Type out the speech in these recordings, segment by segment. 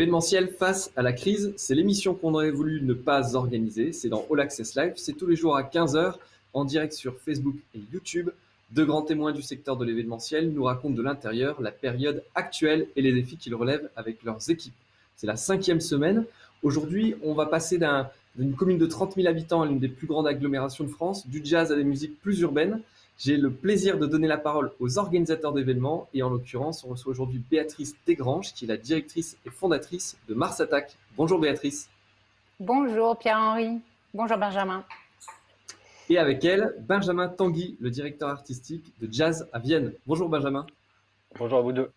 L'événementiel face à la crise, c'est l'émission qu'on aurait voulu ne pas organiser. C'est dans All Access Live. C'est tous les jours à 15h en direct sur Facebook et YouTube. Deux grands témoins du secteur de l'événementiel nous racontent de l'intérieur la période actuelle et les défis qu'ils relèvent avec leurs équipes. C'est la cinquième semaine. Aujourd'hui, on va passer d'une commune de 30 000 habitants à l'une des plus grandes agglomérations de France, du jazz à des musiques plus urbaines. J'ai le plaisir de donner la parole aux organisateurs d'événements et en l'occurrence, on reçoit aujourd'hui Béatrice Desgranges qui est la directrice et fondatrice de Mars Attack. Bonjour Béatrice. Bonjour Pierre-Henri. Bonjour Benjamin. Et avec elle, Benjamin Tanguy, le directeur artistique de Jazz à Vienne. Bonjour Benjamin. Bonjour à vous deux.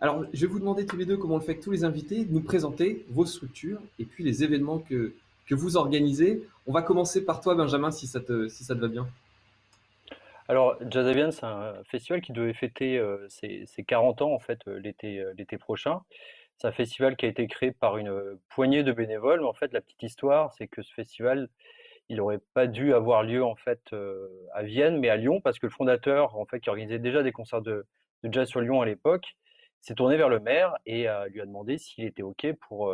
Alors, je vais vous demander tous les deux, comme on le fait avec tous les invités, de nous présenter vos structures et puis les événements que, que vous organisez. On va commencer par toi, Benjamin, si ça te, si ça te va bien. Alors, Jazzavian, c'est un festival qui devait fêter euh, ses, 40 ans en fait euh, l'été euh, l'été prochain. C'est un festival qui a été créé par une poignée de bénévoles. Mais en fait, la petite histoire, c'est que ce festival, il n'aurait pas dû avoir lieu en fait à Vienne, mais à Lyon, parce que le fondateur, en fait, qui organisait déjà des concerts de jazz sur Lyon à l'époque, s'est tourné vers le maire et lui a demandé s'il était ok pour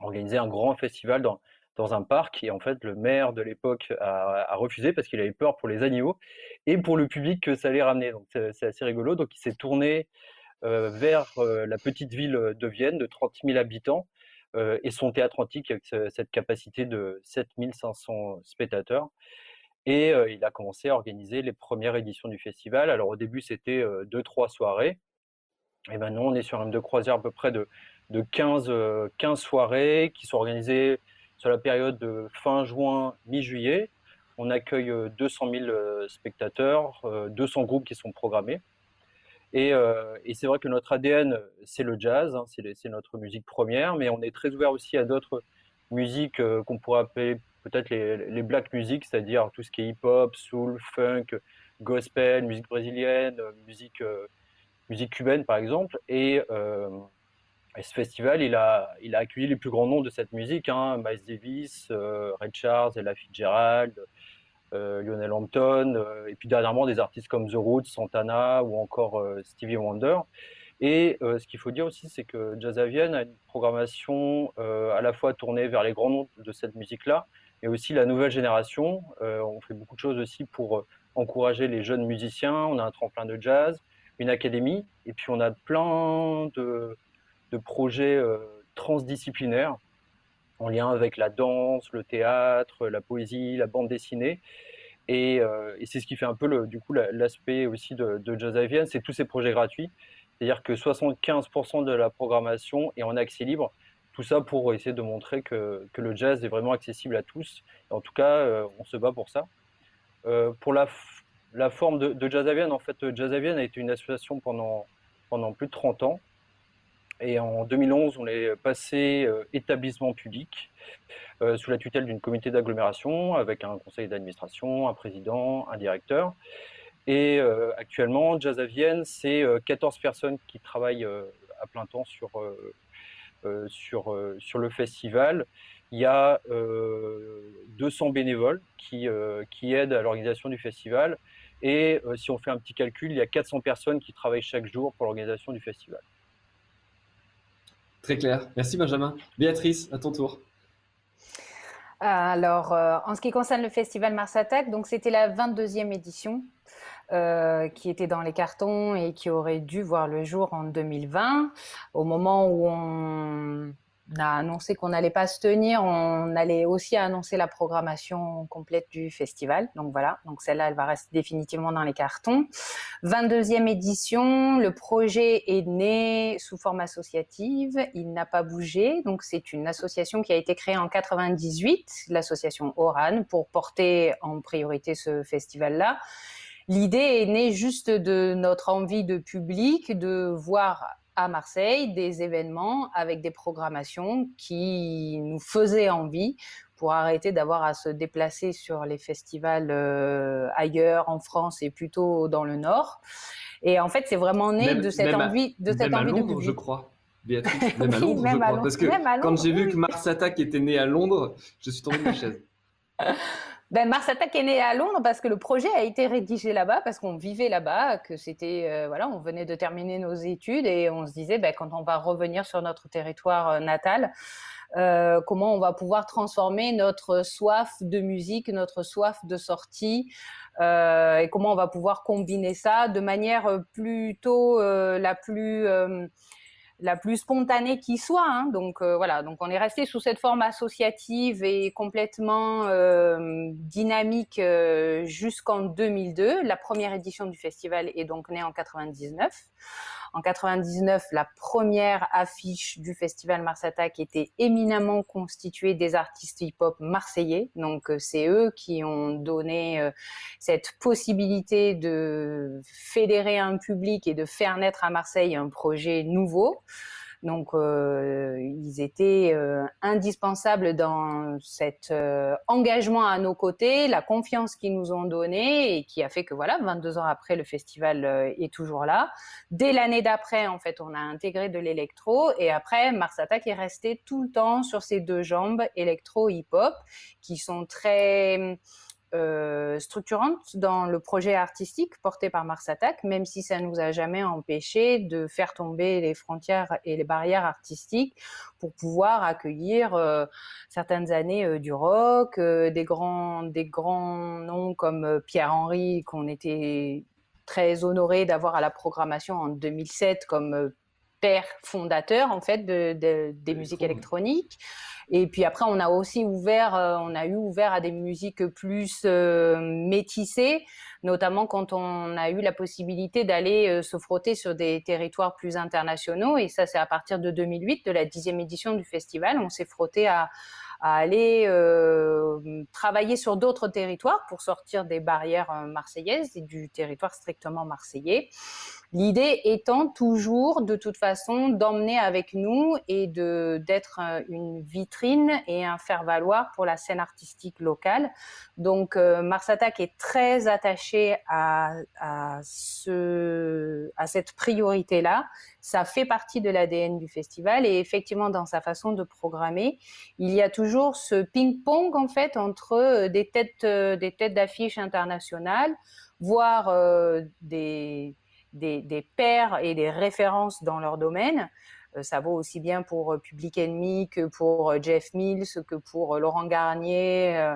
organiser un grand festival dans dans un parc. Et en fait, le maire de l'époque a, refusé parce qu'il avait peur pour les animaux et pour le public que ça allait ramener. Donc c'est assez rigolo. Donc il s'est tourné euh, vers euh, la petite ville de Vienne de 30 000 habitants euh, et son théâtre antique avec cette capacité de 7500 spectateurs. Et il a commencé à organiser les premières éditions du festival. Alors au début, c'était deux, trois soirées. Et maintenant, on est sur un de croisière à peu près de, de 15, 15 soirées qui sont organisées sur la période de fin juin, mi-juillet, on accueille 200 euh, 000 euh, spectateurs, 200 euh, groupes qui sont programmés. Et, c'est vrai que notre ADN, c'est le jazz, hein, c'est notre musique première, mais on est très ouvert aussi à d'autres musiques qu'on pourrait appeler peut-être les, black music, c'est-à-dire tout ce qui est hip-hop, soul, funk, gospel, musique brésilienne, musique, musique cubaine par exemple. Et et ce festival, il a, il a accueilli les plus grands noms de cette musique, hein, Miles Davis, euh, Ray Charles, Ella Fitzgerald, euh, Lionel Hampton, euh, et puis dernièrement des artistes comme The Roots, Santana ou encore euh, Stevie Wonder. Et ce qu'il faut dire aussi, c'est que Jazz à Vienne a une programmation à la fois tournée vers les grands noms de cette musique-là, mais aussi la nouvelle génération. on fait beaucoup de choses aussi pour encourager les jeunes musiciens. On a un tremplin de jazz, une académie, et puis on a plein de de projets euh, transdisciplinaires en lien avec la danse, le théâtre, la poésie, la bande dessinée. Et, euh, c'est ce qui fait un peu du coup l'aspect aussi de, Jazz Vienne, c'est tous ces projets gratuits. C'est-à-dire que 75% de la programmation est en accès libre. Tout ça pour essayer de montrer que, le jazz est vraiment accessible à tous. en tout cas, euh, on se bat pour ça. pour la, forme de, Jazz Vienne, en fait, Jazz Vienne a été une association pendant, pendant plus de 30 ans. Et en 2011, on est passé euh, établissement public euh, sous la tutelle d'une comité d'agglomération avec un conseil d'administration, un président, un directeur. Et euh, actuellement, Jazz à Vienne, c'est 14 personnes qui travaillent à plein temps sur, sur, sur le festival. Il y a 200 bénévoles qui, qui aident à l'organisation du festival. Et si on fait un petit calcul, il y a 400 personnes qui travaillent chaque jour pour l'organisation du festival. Très clair. Merci Benjamin. Béatrice, à ton tour. Alors, euh, en ce qui concerne le festival Mars Attack, donc c'était la 22e édition euh, qui était dans les cartons et qui aurait dû voir le jour en 2020, au moment où on on a annoncé qu'on n'allait pas se tenir. On allait aussi annoncer la programmation complète du festival. Donc voilà, donc celle-là, elle va rester définitivement dans les cartons. 22e édition, le projet est né sous forme associative. Il n'a pas bougé. Donc c'est une association qui a été créée en 98, l'association Oran, pour porter en priorité ce festival-là. L'idée est née juste de notre envie de public de voir à Marseille des événements avec des programmations qui nous faisaient envie pour arrêter d'avoir à se déplacer sur les festivals euh, ailleurs en France et plutôt dans le Nord. Et en fait, c'est vraiment né de cette envie, de cette envie Londres, je crois. Béatrice, même à Londres, je crois. Parce que quand j'ai vu que Mars Attack était né à Londres, je suis tombé de ma chaise. ben, Mars Attack est né à Londres parce que le projet a été rédigé là-bas, parce qu'on vivait là-bas, que c'était, euh, voilà, on venait de terminer nos études et on se disait, ben, quand on va revenir sur notre territoire euh, natal, euh, comment on va pouvoir transformer notre soif de musique, notre soif de sortie, et comment on va pouvoir combiner ça de manière plutôt la plus la plus spontanée qui soit. Hein. Donc euh, voilà, donc on est resté sous cette forme associative et complètement euh, dynamique euh, jusqu'en 2002. La première édition du festival est donc née en 99. En 99, la première affiche du festival Mars Attack était éminemment constituée des artistes hip-hop marseillais. Donc, euh, c'est eux qui ont donné euh, cette possibilité de fédérer un public et de faire naître à Marseille un projet nouveau. Donc, euh, ils étaient euh, indispensables dans cet euh, engagement à nos côtés, la confiance qu'ils nous ont donnée et qui a fait que, voilà, 22 ans après, le festival est toujours là. Dès l'année d'après, en fait, on a intégré de l'électro et après, Mars Attack est resté tout le temps sur ses deux jambes, électro-hip-hop, qui sont très euh, structurante dans le projet artistique porté par Mars Attack, même si ça nous a jamais empêché de faire tomber les frontières et les barrières artistiques pour pouvoir accueillir euh, certaines années euh, du rock, des grands des grands noms comme Pierre Henry qu'on était très honoré d'avoir à la programmation en 2007 comme père fondateur en fait de, des musiques électroniques. Et puis après, on a aussi ouvert, euh, on a eu ouvert à des musiques plus euh, métissées, notamment quand on a eu la possibilité d'aller euh, se frotter sur des territoires plus internationaux. Et ça, c'est à partir de 2008, de la dixième édition du festival. On s'est frotté à, à aller travailler sur d'autres territoires pour sortir des barrières marseillaises et du territoire strictement marseillais. L'idée étant toujours, de toute façon, d'emmener avec nous et d'être euh, une vitrine et un faire-valoir pour la scène artistique locale. Donc, Mars Attack est très attaché à, à, ce, à cette priorité-là ça fait partie de l'ADN du festival et effectivement dans sa façon de programmer, il y a toujours ce ping-pong en fait entre euh, des têtes euh, des têtes d'affiches internationales, voire euh, des, des, des pairs et des références dans leur domaine. ça vaut aussi bien pour Public Enemy que pour Jeff Mills, que pour Laurent Garnier.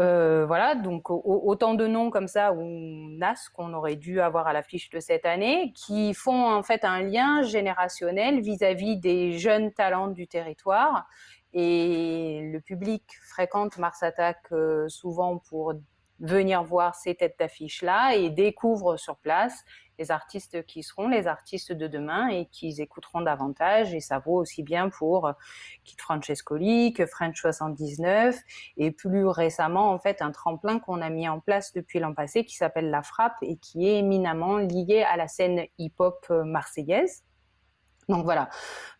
Euh, voilà, donc autant de noms comme ça ou NAS qu'on aurait dû avoir à l'affiche de cette année, qui font en fait un lien générationnel vis-à-vis des jeunes talents du territoire. Et le public fréquente Mars Attack euh, souvent pour venir voir ces têtes d'affiche là et découvre sur place les artistes qui seront les artistes de demain et qu'ils écouteront davantage. Et ça vaut aussi bien pour euh, Kit Francescoli que French 79 et plus récemment, en fait, un tremplin qu'on a mis en place depuis l'an passé qui s'appelle La Frappe et qui est éminemment lié à la scène hip-hop euh, marseillaise. Donc voilà.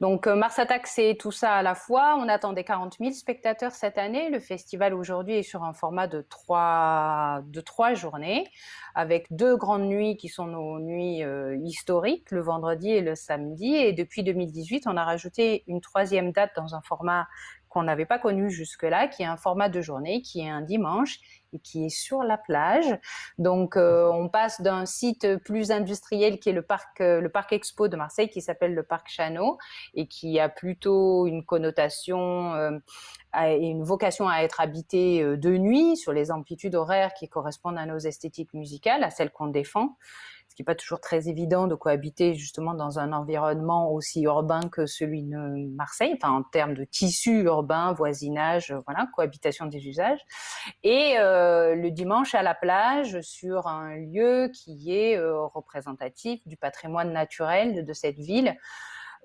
Donc euh, Mars Attack, c'est tout ça à la fois. On attendait 40 000 spectateurs cette année. Le festival aujourd'hui est sur un format de trois, de trois journées, avec deux grandes nuits qui sont nos nuits euh, historiques, le vendredi et le samedi. Et depuis 2018, on a rajouté une troisième date dans un format qu'on n'avait pas connu jusque-là, qui est un format de journée, qui est un dimanche et qui est sur la plage. Donc, euh, on passe d'un site plus industriel qui est le parc, euh, le parc Expo de Marseille, qui s'appelle le parc Chano et qui a plutôt une connotation euh, et une vocation à être habité de nuit sur les amplitudes horaires qui correspondent à nos esthétiques musicales, à celles qu'on défend n'est pas toujours très évident de cohabiter justement dans un environnement aussi urbain que celui de Marseille, enfin en termes de tissu urbain, voisinage, voilà, cohabitation des usages. Et euh, le dimanche à la plage, sur un lieu qui est euh, représentatif du patrimoine naturel de cette ville.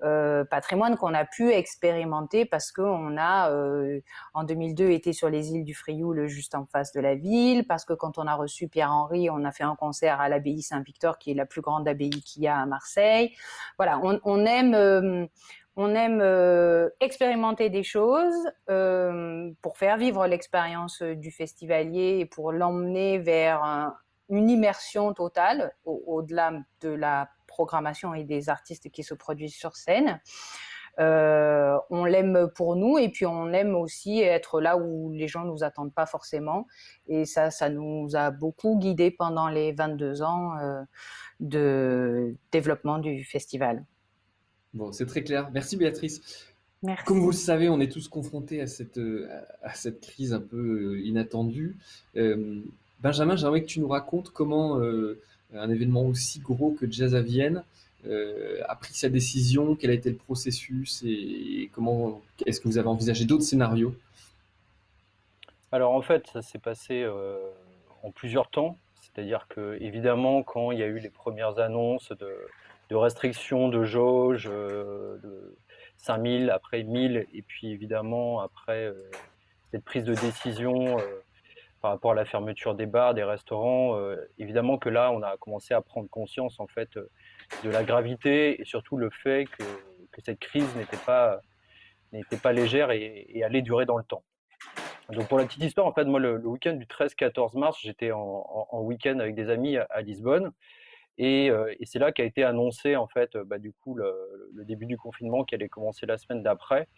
Euh, patrimoine qu'on a pu expérimenter parce qu'on a euh, en 2002 été sur les îles du Frioul juste en face de la ville, parce que quand on a reçu Pierre-Henri, on a fait un concert à l'abbaye Saint-Victor qui est la plus grande abbaye qu'il y a à Marseille. Voilà, on, aime on aime euh, expérimenter des choses pour faire vivre l'expérience du festivalier et pour l'emmener vers un, une immersion totale au-delà de la programmation et des artistes qui se produisent sur scène. on l'aime pour nous et puis on aime aussi être là où les gens nous attendent pas forcément. Et ça, ça nous a beaucoup guidés pendant les 22 ans de développement du festival. Bon, c'est très clair. Merci Béatrice. Comme vous le savez, on est tous confrontés à cette, à cette crise un peu inattendue. Benjamin, j'aimerais que tu nous racontes comment un événement aussi gros que Jazz à Vienne. Euh, a pris sa décision, quel a été le processus et comment est-ce que vous avez envisagé d'autres scénarios? Alors en fait, ça s'est passé euh, en plusieurs temps. C'est-à-dire que évidemment, quand il y a eu les premières annonces de, restrictions de jauge, euh, de 5000, après 1000, et puis évidemment après cette prise de décision par rapport à la fermeture des bars, des restaurants, évidemment que là, on a commencé à prendre conscience en fait de la gravité et surtout le fait que, cette crise n'était pas, n'était pas légère et, allait durer dans le temps. Donc pour la petite histoire, en fait, moi, le, week-end du 13-14 mars, j'étais en, week-end avec des amis à, Lisbonne. Euh, et, c'est là qu'a été annoncé, en fait, bah, du coup, le, début du confinement qui allait commencer la semaine d'après.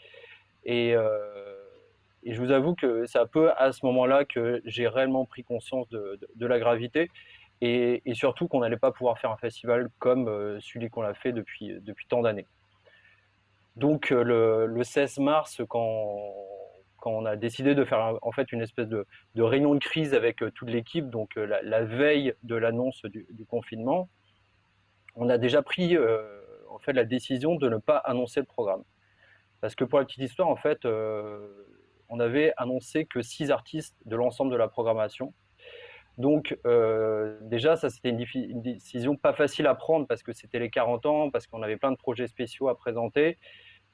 Et, euh, et, je vous avoue que c'est un peu à ce moment-là que j'ai réellement pris conscience de, la gravité et, surtout qu'on n'allait pas pouvoir faire un festival comme euh, celui qu'on a fait depuis, depuis tant d'années. Donc euh, le, 16 mars, quand, quand, on a décidé de faire en fait une espèce de, de réunion de crise avec euh, toute l'équipe, donc la, veille de l'annonce du, confinement, on a déjà pris en fait la décision de ne pas annoncer le programme. Parce que pour la petite histoire, en fait, on avait annoncé que six artistes de l'ensemble de la programmation donc euh, déjà, ça c'était une, décision pas facile à prendre parce que c'était les 40 ans, parce qu'on avait plein de projets spéciaux à présenter.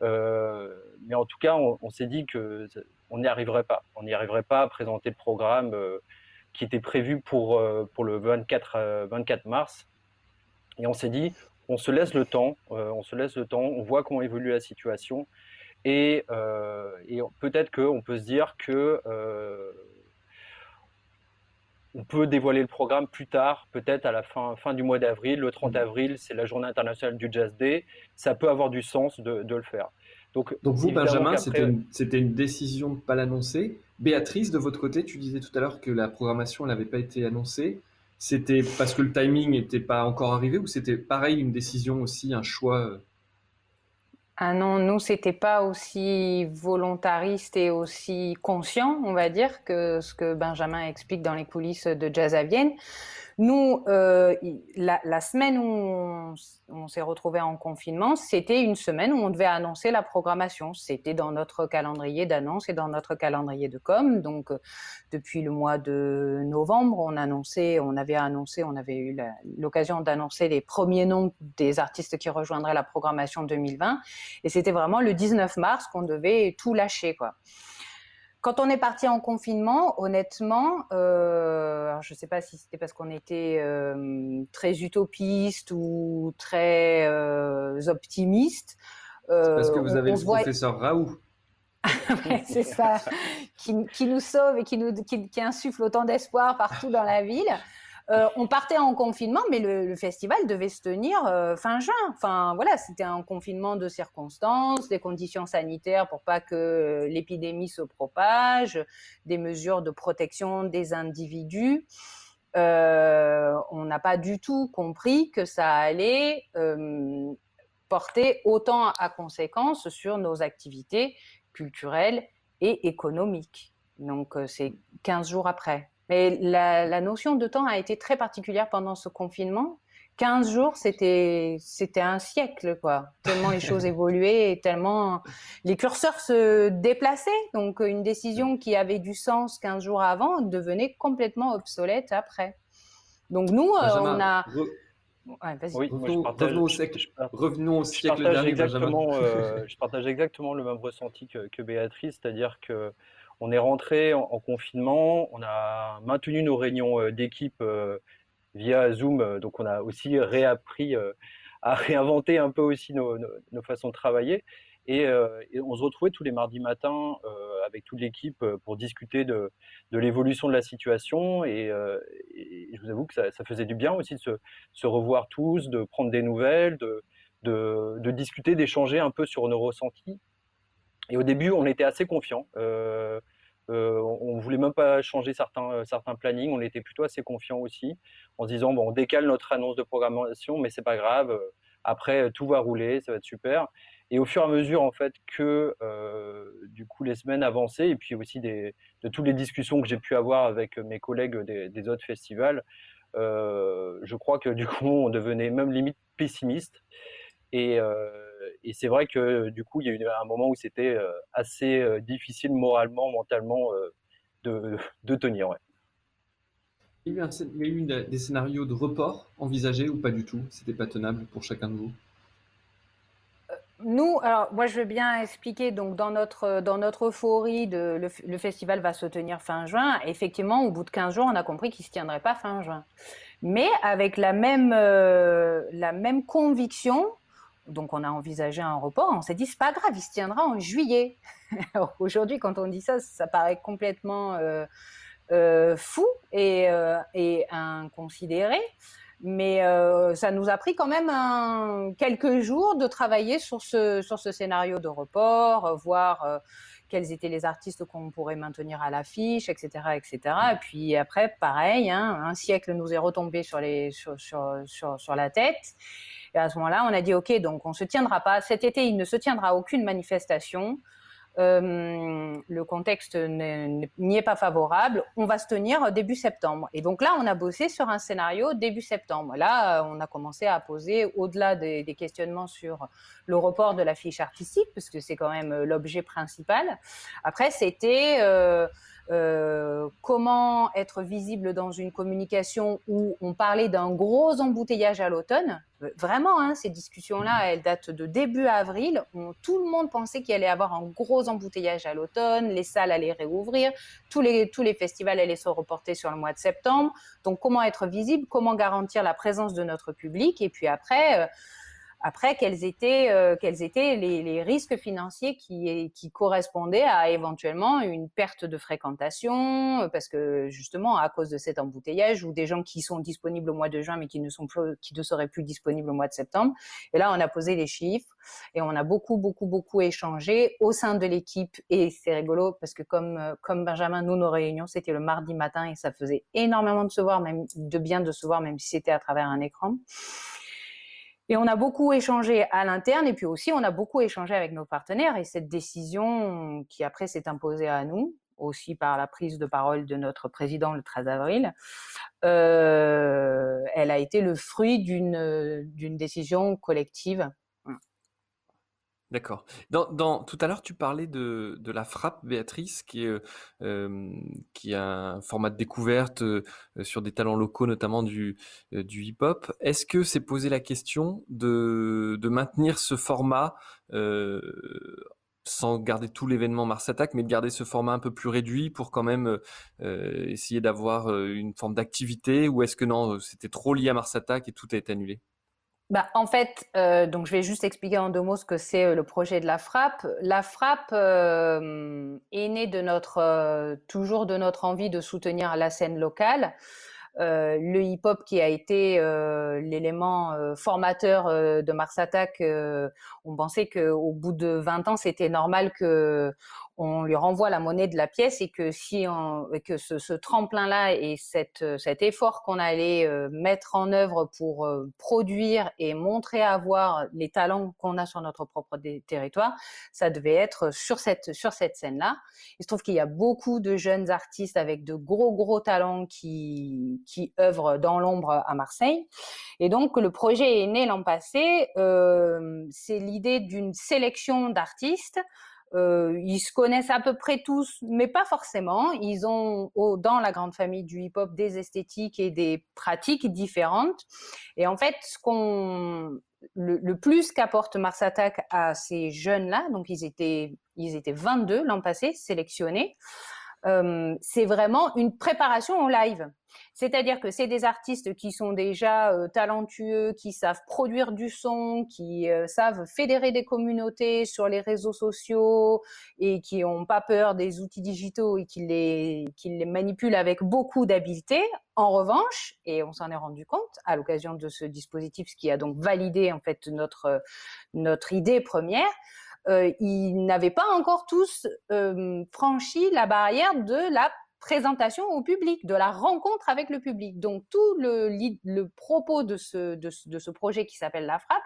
Euh, mais en tout cas, on, s'est dit que on n'y arriverait pas. On n'y arriverait pas à présenter le programme euh, qui était prévu pour, pour le 24, 24 mars. Et on s'est dit, on se laisse le temps, on se laisse le temps, on voit comment évolue la situation. Et, et peut-être qu'on peut se dire que on peut dévoiler le programme plus tard, peut-être à la fin, fin du mois d'avril. Le 30 mmh. avril, c'est la journée internationale du Jazz Day. Ça peut avoir du sens de, le faire. Donc, Donc vous, Benjamin, c'était une, décision de ne pas l'annoncer. Béatrice, de votre côté, tu disais tout à l'heure que la programmation n'avait pas été annoncée. C'était parce que le timing n'était pas encore arrivé ou c'était pareil une décision aussi, un choix euh, ah non, nous, c'était pas aussi volontariste et aussi conscient, on va dire, que ce que Benjamin explique dans les coulisses de Jazz à Vienne. Nous, euh, la, semaine où on, s'est retrouvé en confinement, c'était une semaine où on devait annoncer la programmation. C'était dans notre calendrier d'annonce et dans notre calendrier de com. Donc, euh, depuis le mois de novembre, on annonçait, on avait annoncé, on avait eu l'occasion d'annoncer les premiers noms des artistes qui rejoindraient la programmation 2020. Et c'était vraiment le 19 mars qu'on devait tout lâcher, quoi. Quand on est parti en confinement, honnêtement, euh, je ne sais pas si c'était parce qu'on était euh, très utopiste ou très euh, optimiste. parce que vous avez le professeur Raoult. c'est ça, qui, nous sauve et qui, nous, qui insuffle autant d'espoir partout dans la ville. Euh, on partait en confinement, mais le, festival devait se tenir euh, fin juin. Enfin, voilà, c'était un confinement de circonstances, des conditions sanitaires pour pas que euh, l'épidémie se propage, des mesures de protection des individus. on n'a pas du tout compris que ça allait porter autant à conséquence sur nos activités culturelles et économiques. Donc, c'est 15 jours après. Mais la, notion de temps a été très particulière pendant ce confinement. 15 jours, c'était c'était un siècle, quoi. Tellement les choses évoluaient et tellement les curseurs se déplaçaient. Donc, une décision qui avait du sens 15 jours avant devenait complètement obsolète après. Donc, nous, euh, on a. oui, revenons, au siècle, je, revenons au siècle dernier, exactement, euh, je partage exactement le même ressenti que, que Béatrice, c'est-à-dire que on est rentré en, confinement, on a maintenu nos réunions euh, d'équipe euh, via Zoom, euh, donc on a aussi réappris à réinventer un peu aussi nos, façons de travailler. Et, on se retrouvait tous les mardis matins avec toute l'équipe pour discuter de, l'évolution de la situation. Et, je vous avoue que ça, faisait du bien aussi de se, revoir tous, de prendre des nouvelles, de, discuter, d'échanger un peu sur nos ressentis. Et au début, on était assez confiants. Euh, euh, on voulait même pas changer certains, certains plannings. On était plutôt assez confiants aussi, en se disant bon, on décale notre annonce de programmation, mais c'est pas grave. Après, tout va rouler, ça va être super. Et au fur et à mesure, en fait, que euh, du coup les semaines avançaient, et puis aussi des, de toutes les discussions que j'ai pu avoir avec mes collègues des, autres festivals, euh, je crois que du coup on devenait même limite pessimiste. Et, euh, et c'est vrai que du coup il y a eu un moment où c'était assez difficile moralement, mentalement de, de, tenir. Ouais. Il y a eu, des scénarios de report envisagés ou pas du tout? C'était pas tenable pour chacun de vous? Nous, alors moi je veux bien expliquer, donc dans notre, dans notre euphorie, de, le, festival va se tenir fin juin. Effectivement, au bout de 15 jours, on a compris qu'il ne se tiendrait pas fin juin. Mais avec la même, euh, la même conviction, donc on a envisagé un report, on s'est dit c'est pas grave, il se tiendra en juillet. Aujourd'hui, quand on dit ça, ça paraît complètement euh, euh, fou et, et inconsidéré mais euh, ça nous a pris quand même quelques jours de travailler sur ce, sur ce scénario de report, euh, voir euh, quels étaient les artistes qu'on pourrait maintenir à l'affiche, etc., etc. Et puis après, pareil, hein, un siècle nous est retombé sur, les, sur, sur, sur, la tête. Et à ce moment-là, on a dit, OK, donc on se tiendra pas. Cet été, il ne se tiendra aucune manifestation. Euh, le contexte n'y est pas favorable, on va se tenir début septembre. Et donc là, on a bossé sur un scénario début septembre. Là, on a commencé à poser, au-delà des, questionnements sur le report de la fiche artistique, parce que c'est quand même l'objet principal. Après, c'était... Euh, euh, comment être visible dans une communication où on parlait d'un gros embouteillage à l'automne. Euh, vraiment, hein, ces discussions-là, mhm. elles datent de début avril. tout le monde pensait qu'il allait y avoir un gros embouteillage à l'automne, les salles allaient réouvrir, tous les, tous les festivals allaient se reporter sur le mois de septembre. Donc, comment être visible, comment garantir la présence de notre public, et puis après... Euh, après, quels étaient, euh, quels étaient les, les, risques financiers qui, qui correspondaient à éventuellement une perte de fréquentation, euh, parce que justement, à cause de cet embouteillage, ou des gens qui sont disponibles au mois de juin, mais qui ne, sont plus, qui ne seraient plus disponibles au mois de septembre. Et là, on a posé les chiffres et on a beaucoup, beaucoup, beaucoup échangé au sein de l'équipe. Et c'est rigolo, parce que comme, euh, comme Benjamin, nous, nos réunions, c'était le mardi matin et ça faisait énormément de se voir, même de bien de se voir, même si c'était à travers un écran. Et on a beaucoup échangé à l'interne et puis aussi on a beaucoup échangé avec nos partenaires et cette décision qui après s'est imposée à nous, aussi par la prise de parole de notre président le 13 avril, euh, elle a été le fruit d'une décision collective D'accord. Tout à l'heure, tu parlais de, la frappe, Béatrice, qui est, euh, un format de découverte euh, sur des talents locaux, notamment du, euh, du hip-hop. Est-ce que c'est posé la question de, de maintenir ce format sans garder tout l'événement Mars Attack, mais de garder ce format un peu plus réduit pour quand même essayer d'avoir une forme d'activité? Ou est-ce que non, c'était trop lié à Mars Attack et tout a été annulé? Bah, en fait, euh, donc je vais juste expliquer en deux mots ce que c'est euh, le projet de la frappe. La frappe euh, est née de notre, toujours de notre envie de soutenir la scène locale. le hip-hop qui a été l'élément formateur de Mars Attack, on pensait qu'au bout de 20 ans, c'était normal que on lui renvoie la monnaie de la pièce et que si on, que ce, ce tremplin-là et cette, cet effort qu'on allait euh, mettre en œuvre pour euh, produire et montrer à voir les talents qu'on a sur notre propre territoire, ça devait être sur cette sur cette scène-là. Il se trouve qu'il y a beaucoup de jeunes artistes avec de gros gros talents qui qui œuvrent dans l'ombre à Marseille. Et donc le projet est né l'an passé. Euh, c'est l'idée d'une sélection d'artistes euh, ils se connaissent à peu près tous, mais pas forcément. Ils ont dans la grande famille du hip-hop des esthétiques et des pratiques différentes. Et en fait, ce qu'on le, plus qu'apporte Mars Attack à ces jeunes-là, donc ils étaient ils étaient 22 l'an passé sélectionnés. Euh, c'est vraiment une préparation en live. C'est-à-dire que c'est des artistes qui sont déjà euh, talentueux, qui savent produire du son, qui euh, savent fédérer des communautés sur les réseaux sociaux et qui n'ont pas peur des outils digitaux et qui les, manipulent avec beaucoup d'habileté. En revanche, et on s'en est rendu compte à l'occasion de ce dispositif, ce qui a donc validé en fait notre idée première, euh, ils n'avaient pas encore tous euh, franchi la barrière de la présentation au public, de la rencontre avec le public. Donc tout le, le propos de ce, de, de ce projet qui s'appelle La Frappe,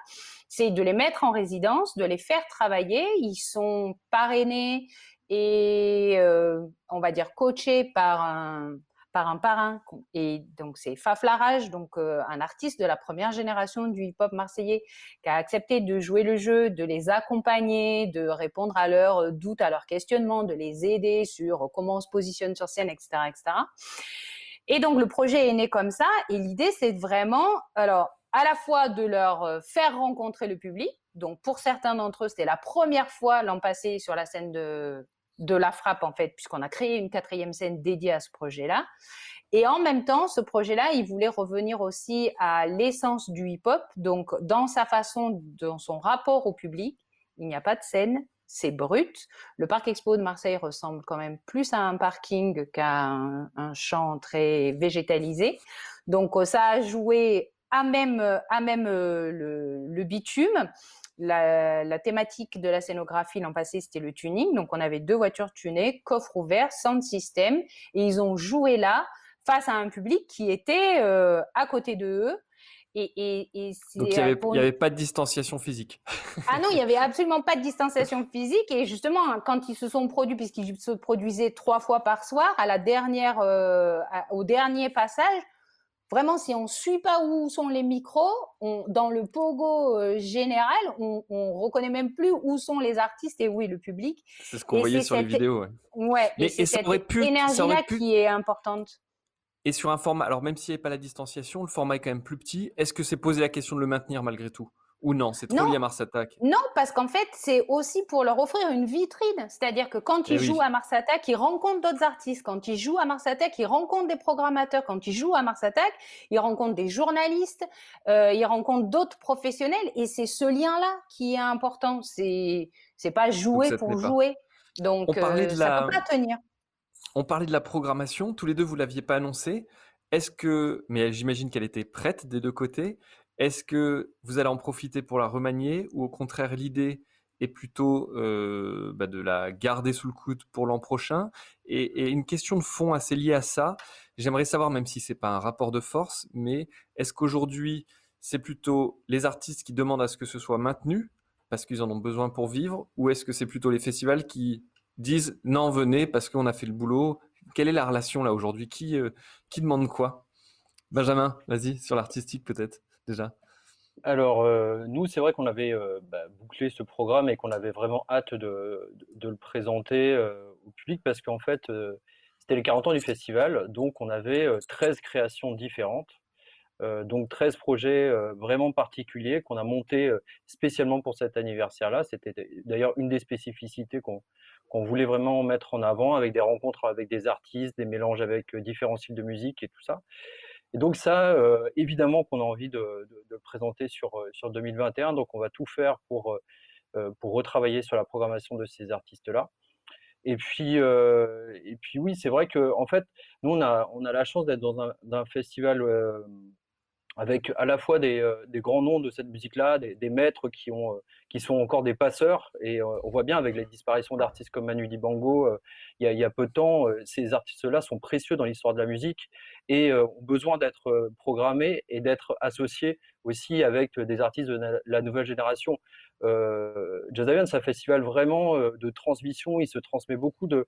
c'est de les mettre en résidence, de les faire travailler. Ils sont parrainés et euh, on va dire coachés par un, par un parrain. Et donc, c'est Faflarage, donc euh, un artiste de la première génération du hip-hop marseillais, qui a accepté de jouer le jeu, de les accompagner, de répondre à leurs euh, doutes, à leurs questionnements, de les aider sur comment on se positionne sur scène, etc., etc. Et donc, le projet est né comme ça. Et l'idée, c'est vraiment, alors, à la fois de leur euh, faire rencontrer le public. Donc, pour certains d'entre eux, c'était la première fois l'an passé sur la scène de de la frappe en fait, puisqu'on a créé une quatrième scène dédiée à ce projet-là. Et en même temps, ce projet-là, il voulait revenir aussi à l'essence du hip-hop, donc dans sa façon, dans son rapport au public. Il n'y a pas de scène, c'est brut. Le parc expo de Marseille ressemble quand même plus à un parking qu'à un, champ très végétalisé. Donc ça a joué à même, à même euh, le, le bitume la, thématique de la scénographie l'an passé, c'était le tuning. Donc, on avait deux voitures tunées, coffre ouvert, sound system, et ils ont joué là face à un public qui était euh, à côté de eux. Et, Donc, il n'y avait, pas de distanciation physique. ah non, il n'y avait absolument pas de distanciation physique. Et justement, quand ils se sont produits, puisqu'ils se produisaient trois fois par soir, à la dernière, euh, au dernier passage, Vraiment, si on ne suit pas où sont les micros, dans le pogo euh, général, on, ne reconnaît même plus où sont les artistes et où est le public. C'est ce qu'on voyait sur les vidéos. Ouais. et, c'est cette énergie-là qui est importante. Et sur un format, alors même s'il n'y avait pas la distanciation, le format est quand même plus petit. Est-ce que c'est posé la question de le maintenir malgré tout? Ou non, c'est trop lié à Mars Attack? Non, parce qu'en fait, c'est aussi pour leur offrir une vitrine. C'est-à-dire que quand eh ils jouent à Mars Attack, ils rencontrent d'autres artistes. Quand ils jouent à Mars Attack, ils rencontrent des programmateurs. Quand ils jouent à Mars Attack, ils rencontrent des journalistes, euh, ils rencontrent d'autres professionnels. Et c'est ce lien-là qui est important. C'est c'est pas jouer pour jouer. Donc, on euh, ça peut pas tenir. On parlait de la programmation. Tous les deux, vous l'aviez pas annoncé. Est-ce que, mais j'imagine qu'elle était prête des deux côtés. Est-ce que vous allez en profiter pour la remanier ou au contraire l'idée est plutôt euh, bah, de la garder sous le coude pour l'an prochain? Et, une question de fond assez liée à ça, j'aimerais savoir, même si c'est pas un rapport de force, mais est-ce qu'aujourd'hui c'est plutôt les artistes qui demandent à ce que ce soit maintenu parce qu'ils en ont besoin pour vivre, ou est-ce que c'est plutôt les festivals qui disent non venez parce qu'on a fait le boulot Quelle est la relation là aujourd'hui? Qui, euh, qui demande quoi? Benjamin, vas-y sur l'artistique peut-être Alors, euh, nous, c'est vrai qu'on avait euh, bah, bouclé ce programme et qu'on avait vraiment hâte de, le présenter euh, au public parce qu'en fait, c'était les 40 ans du festival, donc on avait 13 créations différentes. donc 13 projets vraiment particuliers qu'on a montés spécialement pour cet anniversaire-là. C'était d'ailleurs une des spécificités qu'on voulait vraiment mettre en avant avec des rencontres avec des artistes, des mélanges avec différents styles de musique et tout ça. Et donc ça, euh, évidemment qu'on a envie de, présenter sur, euh, sur 2021, donc on va tout faire pour, euh, pour retravailler sur la programmation de ces artistes-là. Et puis, et puis oui, c'est vrai que en fait, nous on a, on a la chance d'être dans un, festival avec à la fois des, des, grands noms de cette musique-là, des, maîtres qui, ont, qui sont encore des passeurs. Et on voit bien avec les disparitions d'artistes comme Manu Dibango, il y, a, il y a peu de temps, ces artistes-là sont précieux dans l'histoire de la musique et ont besoin d'être programmés et d'être associés aussi avec des artistes de la nouvelle génération. Euh, Jazz c'est un festival vraiment de transmission. Il se transmet beaucoup de,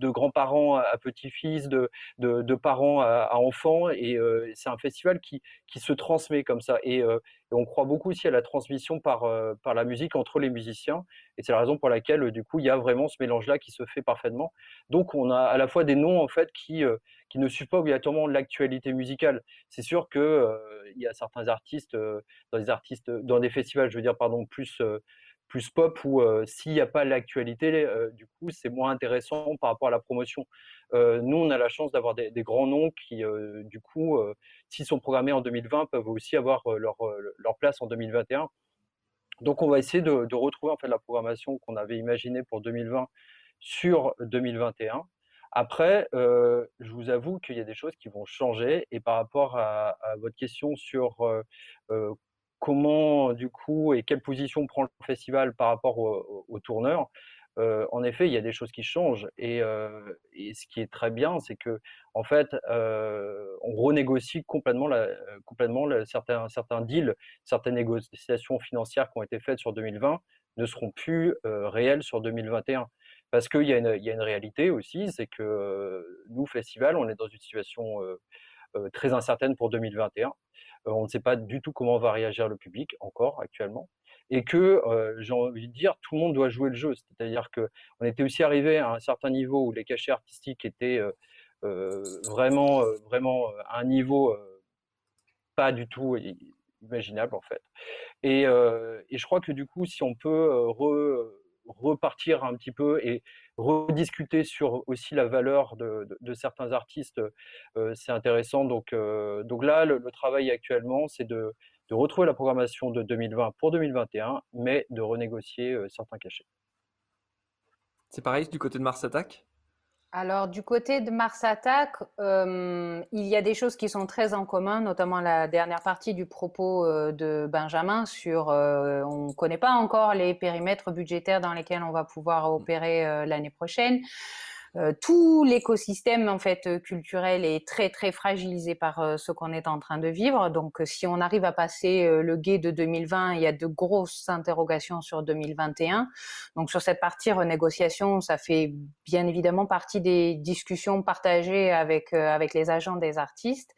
grands-parents à petits-fils, de, parents à, enfants. Et c'est un festival qui, se transmet comme ça. Et, on croit beaucoup aussi à la transmission par, par la musique entre les musiciens. Et c'est la raison pour laquelle, du coup, il y a vraiment ce mélange-là qui se fait parfaitement. Donc, on a à la fois des noms, en fait, qui, qui ne suivent pas obligatoirement l'actualité musicale. C'est sûr que il y a certains artistes, dans artistes, dans des festivals, je veux dire, pardon, plus plus pop où s'il n'y a pas l'actualité, du coup, c'est moins intéressant par rapport à la promotion. nous, on a la chance d'avoir des, grands noms qui, du coup, s'ils sont programmés en 2020, peuvent aussi avoir leur, leur, place en 2021. Donc, on va essayer de, de retrouver en fait la programmation qu'on avait imaginée pour 2020 sur 2021. Après, je vous avoue qu'il y a des choses qui vont changer et par rapport à, votre question sur comment, du coup, et quelle position prend le festival par rapport au, tourneur, en effet, il y a des choses qui changent et, ce qui est très bien, c'est que en fait, on renégocie complètement, complètement certains, certains deals, certaines négociations financières qui ont été faites sur 2020 ne seront plus réelles sur 2021. Parce qu'il y, y, a une réalité aussi, c'est que nous, festival, on est dans une situation très incertaine pour 2021. On ne sait pas du tout comment va réagir le public encore actuellement. Et que, j'ai envie de dire, tout le monde doit jouer le jeu. C'est-à-dire qu'on était aussi arrivé à un certain niveau où les cachets artistiques étaient vraiment, vraiment à un niveau pas du tout imaginable en fait. Et, et, je crois que du coup, si on peut re, repartir un petit peu et rediscuter sur aussi la valeur de, certains artistes, c'est intéressant. Donc, donc là, le, travail actuellement, c'est de, retrouver la programmation de 2020 pour 2021, mais de renégocier certains cachets. C'est pareil du côté de Mars Attack? Alors, du côté de Mars Attack, euh, il y a des choses qui sont très en commun, notamment la dernière partie du propos euh, de Benjamin sur euh, on ne connaît pas encore les périmètres budgétaires dans lesquels on va pouvoir opérer l'année prochaine. Euh, tout l'écosystème en fait euh, culturel est très très fragilisé par euh, ce qu'on est en train de vivre. Donc si on arrive à passer le guet de 2020, il y a de grosses interrogations sur 2021. Donc sur cette partie renégociation, ça fait bien évidemment partie des discussions partagées avec avec les agents des artistes.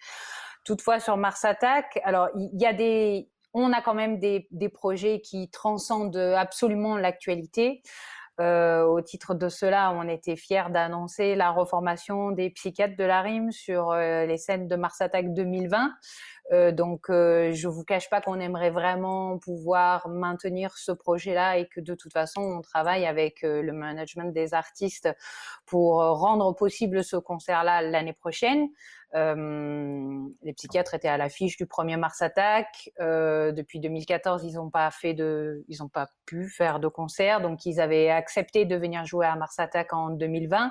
Toutefois sur Mars Attack, alors il y a des on a quand même des, des projets qui transcendent absolument l'actualité. Euh, au titre de cela, on était fiers d'annoncer la reformation des psychiatres de la rime sur euh, les scènes de Mars Attack 2020. Euh, donc, je vous cache pas qu'on aimerait vraiment pouvoir maintenir ce projet-là et que de toute façon, on travaille avec le management des artistes pour rendre possible ce concert-là l'année prochaine. Euh, les psychiatres étaient à l'affiche du premier Mars Attack. Euh, depuis 2014, ils n'ont pas fait de, ils n'ont pas pu faire de concert, donc ils avaient accepté de venir jouer à Mars Attack en 2020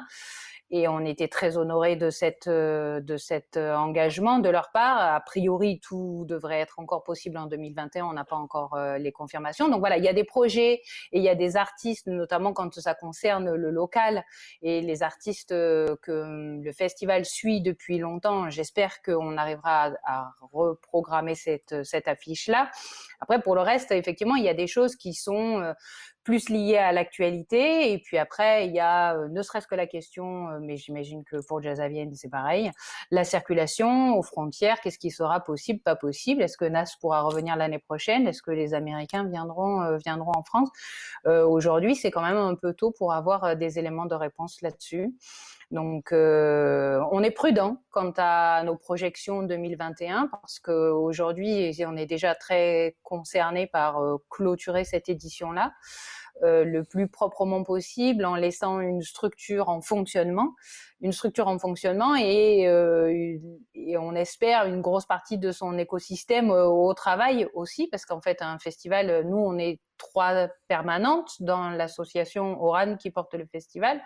et on était très honorés de cette euh, de cet euh, engagement de leur part. A priori, tout devrait être encore possible en 2021. On n'a pas encore euh, les confirmations. Donc voilà, il y a des projets et il y a des artistes, notamment quand ça concerne le local et les artistes que le festival suit depuis longtemps. J'espère qu'on arrivera à, reprogrammer cette cette affiche là. Après, pour le reste, effectivement, il y a des choses qui sont plus lié à l'actualité. Et puis après, il y a euh, ne serait-ce que la question, euh, mais j'imagine que pour Jazzavienne, c'est pareil, la circulation aux frontières, qu'est-ce qui sera possible, pas possible? Est-ce que NAS pourra revenir l'année prochaine? Est-ce que les Américains viendront, euh, viendront en France? Aujourd'hui, c'est quand même un peu tôt pour avoir des éléments de réponse là-dessus. Donc, on est prudent quant à nos projections 2021 parce qu'aujourd'hui, on est déjà très concerné par clôturer cette édition-là. Euh, le plus proprement possible en laissant une structure en fonctionnement, une structure en fonctionnement et, euh, et on espère une grosse partie de son écosystème euh, au travail aussi parce qu'en fait un festival, nous on est trois permanentes dans l'association Oran qui porte le festival.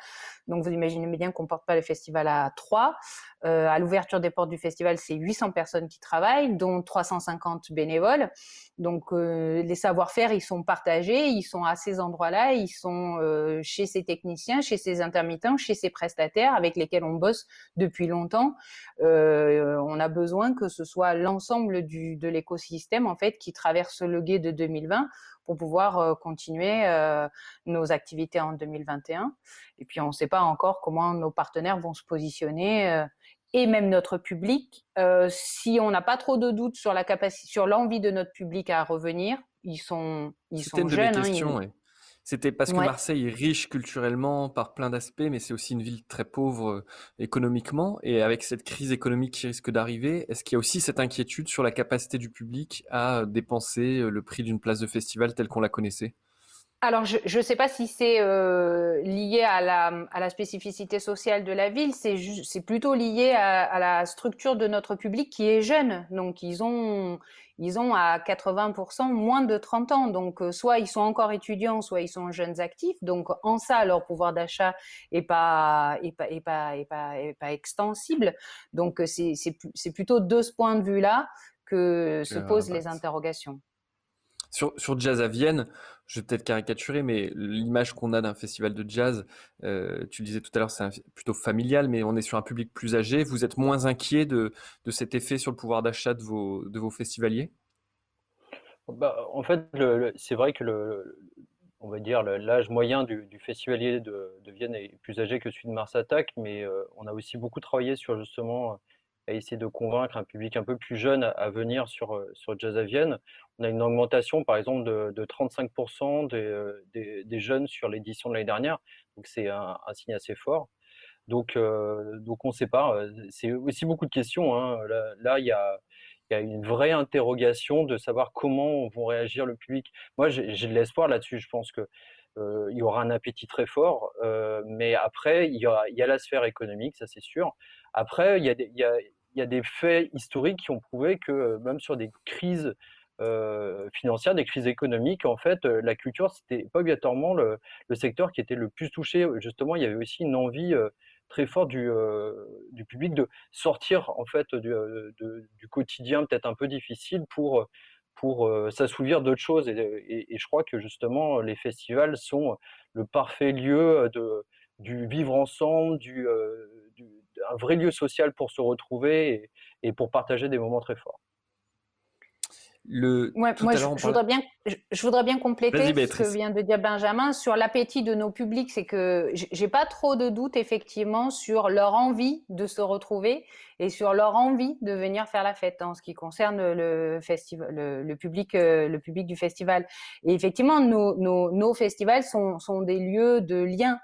Donc vous imaginez bien qu'on porte pas le festival à trois. Euh, à l'ouverture des portes du festival, c'est 800 personnes qui travaillent, dont 350 bénévoles. Donc euh, les savoir-faire, ils sont partagés, ils sont à ces endroits-là, ils sont euh, chez ces techniciens, chez ces intermittents, chez ces prestataires avec lesquels on bosse depuis longtemps. Euh, on a besoin que ce soit l'ensemble de l'écosystème en fait qui traverse le guet de 2020 pour pouvoir euh, continuer euh, nos activités en 2021. Et puis on ne sait pas encore comment nos partenaires vont se positionner euh, et même notre public. si on n'a pas trop de doutes sur la capacité, sur l'envie de notre public à revenir, ils sont, ils sont jeunes. Hein, c'était parce que Marseille est riche culturellement par plein d'aspects, mais c'est aussi une ville très pauvre euh, économiquement. Et avec cette crise économique qui risque d'arriver, est-ce qu'il y a aussi cette inquiétude sur la capacité du public à dépenser euh, le prix d'une place de festival telle qu'on la connaissait? Alors, je ne sais pas si c'est euh, lié à la, à la, spécificité sociale de la ville, c'est plutôt lié à, à, la structure de notre public qui est jeune. Donc, ils ont, ils ont à 80% moins de 30 ans. Donc, euh, soit ils sont encore étudiants, soit ils sont jeunes actifs. Donc, en ça, leur pouvoir d'achat est pas, est pas, est pas, est pas, est pas extensible. Donc, c'est plutôt de ce point de vue-là que se posent les interrogations. Sur, sur Jazz à Vienne, je vais peut-être caricaturer, mais l'image qu'on a d'un festival de jazz, euh, tu le disais tout à l'heure, c'est plutôt familial, mais on est sur un public plus âgé. Vous êtes moins inquiet de, de cet effet sur le pouvoir d'achat de vos, de vos festivaliers? Bah, En fait, c'est vrai que le, on va dire l'âge moyen du, festivalier de, de, Vienne est plus âgé que celui de Mars Attack, mais euh, on a aussi beaucoup travaillé sur justement à essayer de convaincre un public un peu plus jeune à, venir sur, euh, sur Jazz à Vienne. On a une augmentation, par exemple, de, de 35% des, euh, des, jeunes sur l'édition de l'année dernière. Donc, c'est un, signe assez fort. Donc, euh, donc on ne sait pas. C'est aussi beaucoup de questions. Hein. Là, il y a, une vraie interrogation de savoir comment vont réagir le public. Moi, j'ai de l'espoir là-dessus. Je pense que euh, il y aura un appétit très fort, euh, mais après, il y a la sphère économique, ça c'est sûr. Après, il y, a des, faits historiques qui ont prouvé que euh, même sur des crises euh, financières, des crises économiques, en fait, euh, la culture, c'était pas obligatoirement le, secteur qui était le plus touché. Justement, il y avait aussi une envie très forte du, public de sortir en fait du, quotidien peut-être un peu difficile pour pour s'assouvir d'autres choses. Et, je crois que justement, les festivals sont le parfait lieu de, du vivre ensemble, du, un vrai lieu social pour se retrouver et, et pour partager des moments très forts. Le, moi, je, voudrais bien, je, voudrais bien compléter ce que vient de dire Benjamin sur l'appétit de nos publics. C'est que j'ai pas trop de doutes effectivement sur leur envie de se retrouver et sur leur envie de venir faire la fête en ce qui concerne le festival, le, le public, euh, le public du festival. Et effectivement, nos, nos, nos festivals sont, sont des lieux de lien.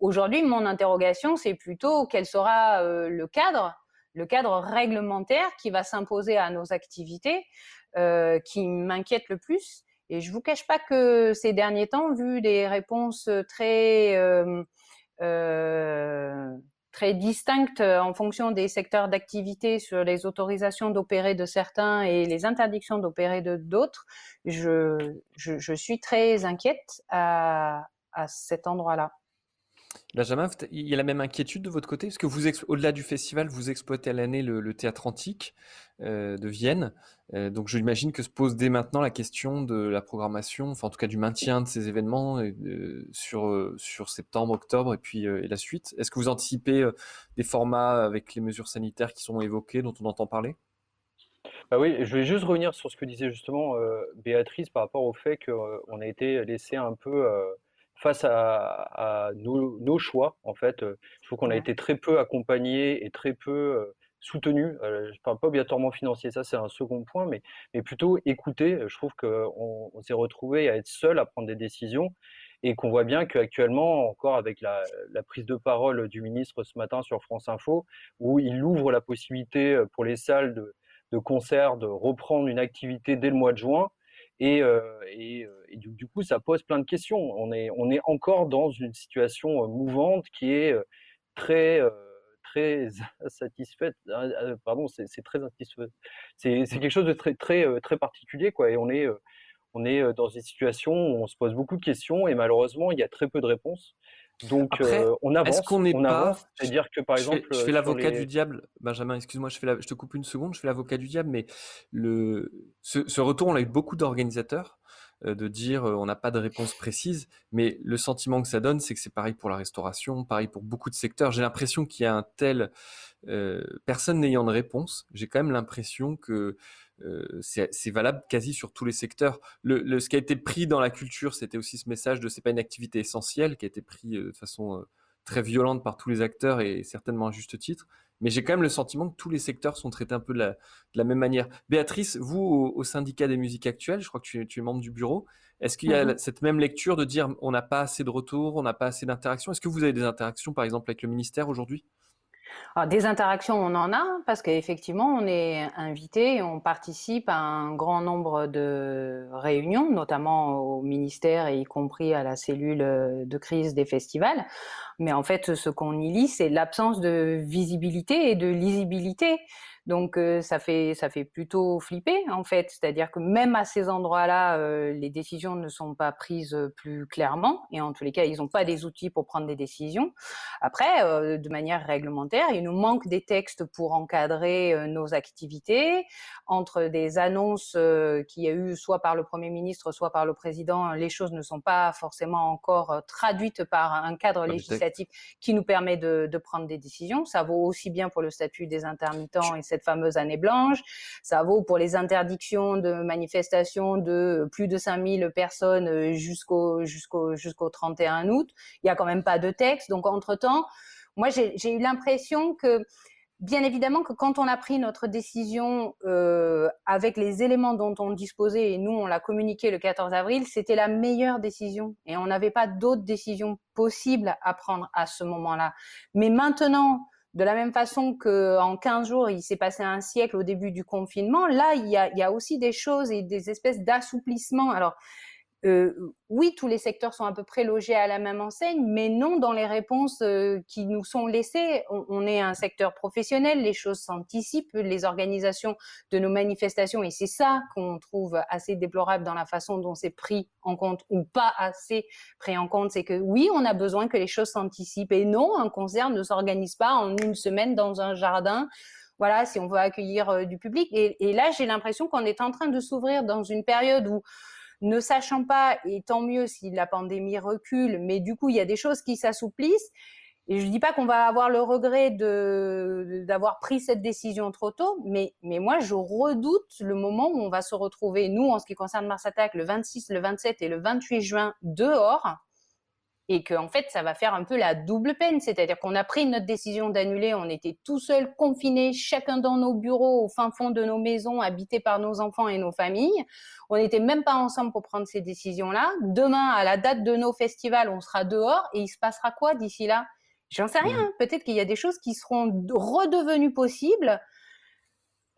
Aujourd'hui, mon interrogation, c'est plutôt quel sera euh, le cadre le cadre réglementaire qui va s'imposer à nos activités, euh, qui m'inquiète le plus. Et je vous cache pas que ces derniers temps, vu des réponses très euh, très distinctes en fonction des secteurs d'activité sur les autorisations d'opérer de certains et les interdictions d'opérer de d'autres, je, suis très inquiète à cet endroit-là. Benjamin, il y a la même inquiétude de votre côté? Parce que vous, au-delà du festival, vous exploitez à l'année le, théâtre antique euh, de Vienne. Euh, donc, je imagine que se pose dès maintenant la question de la programmation, enfin, en tout cas, du maintien de ces événements euh, sur, sur septembre, octobre et puis et la suite. Est-ce que vous anticipez des formats avec les mesures sanitaires qui sont évoquées, dont on entend parler? Bah oui, je vais juste revenir sur ce que disait justement Béatrice par rapport au fait qu'on a été laissé un peu face à, nos, choix, en fait, euh, je trouve qu'on a été très peu accompagné et très peu euh, soutenu. Euh, je parle pas obligatoirement financier, ça c'est un second point, mais, mais plutôt écouter. Je trouve qu'on on, s'est retrouvé à être seul à prendre des décisions et qu'on voit bien qu'actuellement, encore avec la, la, prise de parole du ministre ce matin sur France Info, où il ouvre la possibilité pour les salles de, de concert de reprendre une activité dès le mois de juin, et, euh, euh, du, coup, ça pose plein de questions. On est, encore dans une situation euh, mouvante qui est très, très satisfaite. Pardon, c'est très satisfait. C'est quelque chose de très, très, très particulier, quoi. Et on est, on est dans une situation où on se pose beaucoup de questions et malheureusement, il y a très peu de réponses. Donc euh, on avance. qu'on n'est pas C'est-à-dire que par exemple, je fais, l'avocat du diable, Benjamin. Excuse-moi, je fais je te coupe une seconde. Je fais l'avocat du diable, mais le ce, ce, retour, on a eu beaucoup d'organisateurs euh, de dire euh, on n'a pas de réponse précise, mais le sentiment que ça donne, c'est que c'est pareil pour la restauration, pareil pour beaucoup de secteurs. J'ai l'impression qu'il y a un tel euh, personne n'ayant de réponse. J'ai quand même l'impression que euh, c'est valable quasi sur tous les secteurs. Le, le, ce qui a été pris dans la culture, c'était aussi ce message de c'est pas une activité essentielle qui a été pris euh, de façon euh, très violente par tous les acteurs et certainement à juste titre. Mais j'ai quand même le sentiment que tous les secteurs sont traités un peu de la, de la même manière. Béatrice, vous, au, au, syndicat des musiques actuelles, je crois que tu es, tu es membre du bureau, est-ce qu'il y a mm -hmm. cette même lecture de dire on n'a pas assez de retours, on n'a pas assez d'interactions? Est-ce que vous avez des interactions, par exemple, avec le ministère aujourd'hui? Des interactions, on en a, parce qu'effectivement, on est invité, on participe à un grand nombre de réunions, notamment au ministère et y compris à la cellule de crise des festivals. Mais en fait, ce qu'on y lit, c'est l'absence de visibilité et de lisibilité donc euh, ça fait ça fait plutôt flipper en fait, c'est-à-dire que même à ces endroits-là, euh, les décisions ne sont pas prises euh, plus clairement et en tous les cas, ils n'ont pas des outils pour prendre des décisions. Après, de manière réglementaire, il nous manque des textes pour encadrer nos activités entre des annonces qu'il y a eu soit par le premier ministre, soit par le président. Les choses ne sont pas forcément encore traduites par un cadre législatif qui nous permet de, de, prendre des décisions. Ça vaut aussi bien pour le statut des intermittents et cette fameuse année blanche. Ça vaut pour les interdictions de manifestations de plus de 5000 personnes euh, jusqu'au jusqu'au jusqu'au 31 août. Il y a quand même pas de texte. Donc entre-temps, moi j'ai eu l'impression que Bien évidemment que quand on a pris notre décision euh, avec les éléments dont on disposait et nous on l'a communiqué le 14 avril, c'était la meilleure décision et on n'avait pas d'autres décisions possibles à prendre à ce moment-là. Mais maintenant, de la même façon qu'en 15 jours, il s'est passé un siècle au début du confinement, là, il y a, il y a aussi des choses et des espèces d'assouplissements. Alors, euh, oui, tous les secteurs sont à peu près logés à la même enseigne, mais non dans les réponses euh, qui nous sont laissées. On, est un secteur professionnel, les choses s'anticipent, les organisations de nos manifestations, et c'est ça qu'on trouve assez déplorable dans la façon dont c'est pris en compte ou pas assez pris en compte, c'est que oui, on a besoin que les choses s'anticipent, et non, un concert ne s'organise pas en une semaine dans un jardin voilà, si on veut accueillir euh, du public. et là, j'ai l'impression qu'on est en train de s'ouvrir dans une période où ne sachant pas, et tant mieux si la pandémie recule, mais du coup, il y a des choses qui s'assouplissent. Et je dis pas qu'on va avoir le regret de d'avoir pris cette décision trop tôt, mais mais moi je redoute le moment où on va se retrouver nous en ce qui concerne Mars Attack le 26, le 27 et le 28 juin dehors et que en fait ça va faire un peu la double peine, c'est-à-dire qu'on a pris notre décision d'annuler, on était tout seuls confinés, chacun dans nos bureaux, au fin fond de nos maisons, habités par nos enfants et nos familles. On n'était même pas ensemble pour prendre ces décisions-là. Demain, à la date de nos festivals, on sera dehors et il se passera quoi d'ici là? J'en sais rien. Mmh. Peut-être qu'il y a des choses qui seront redevenues possibles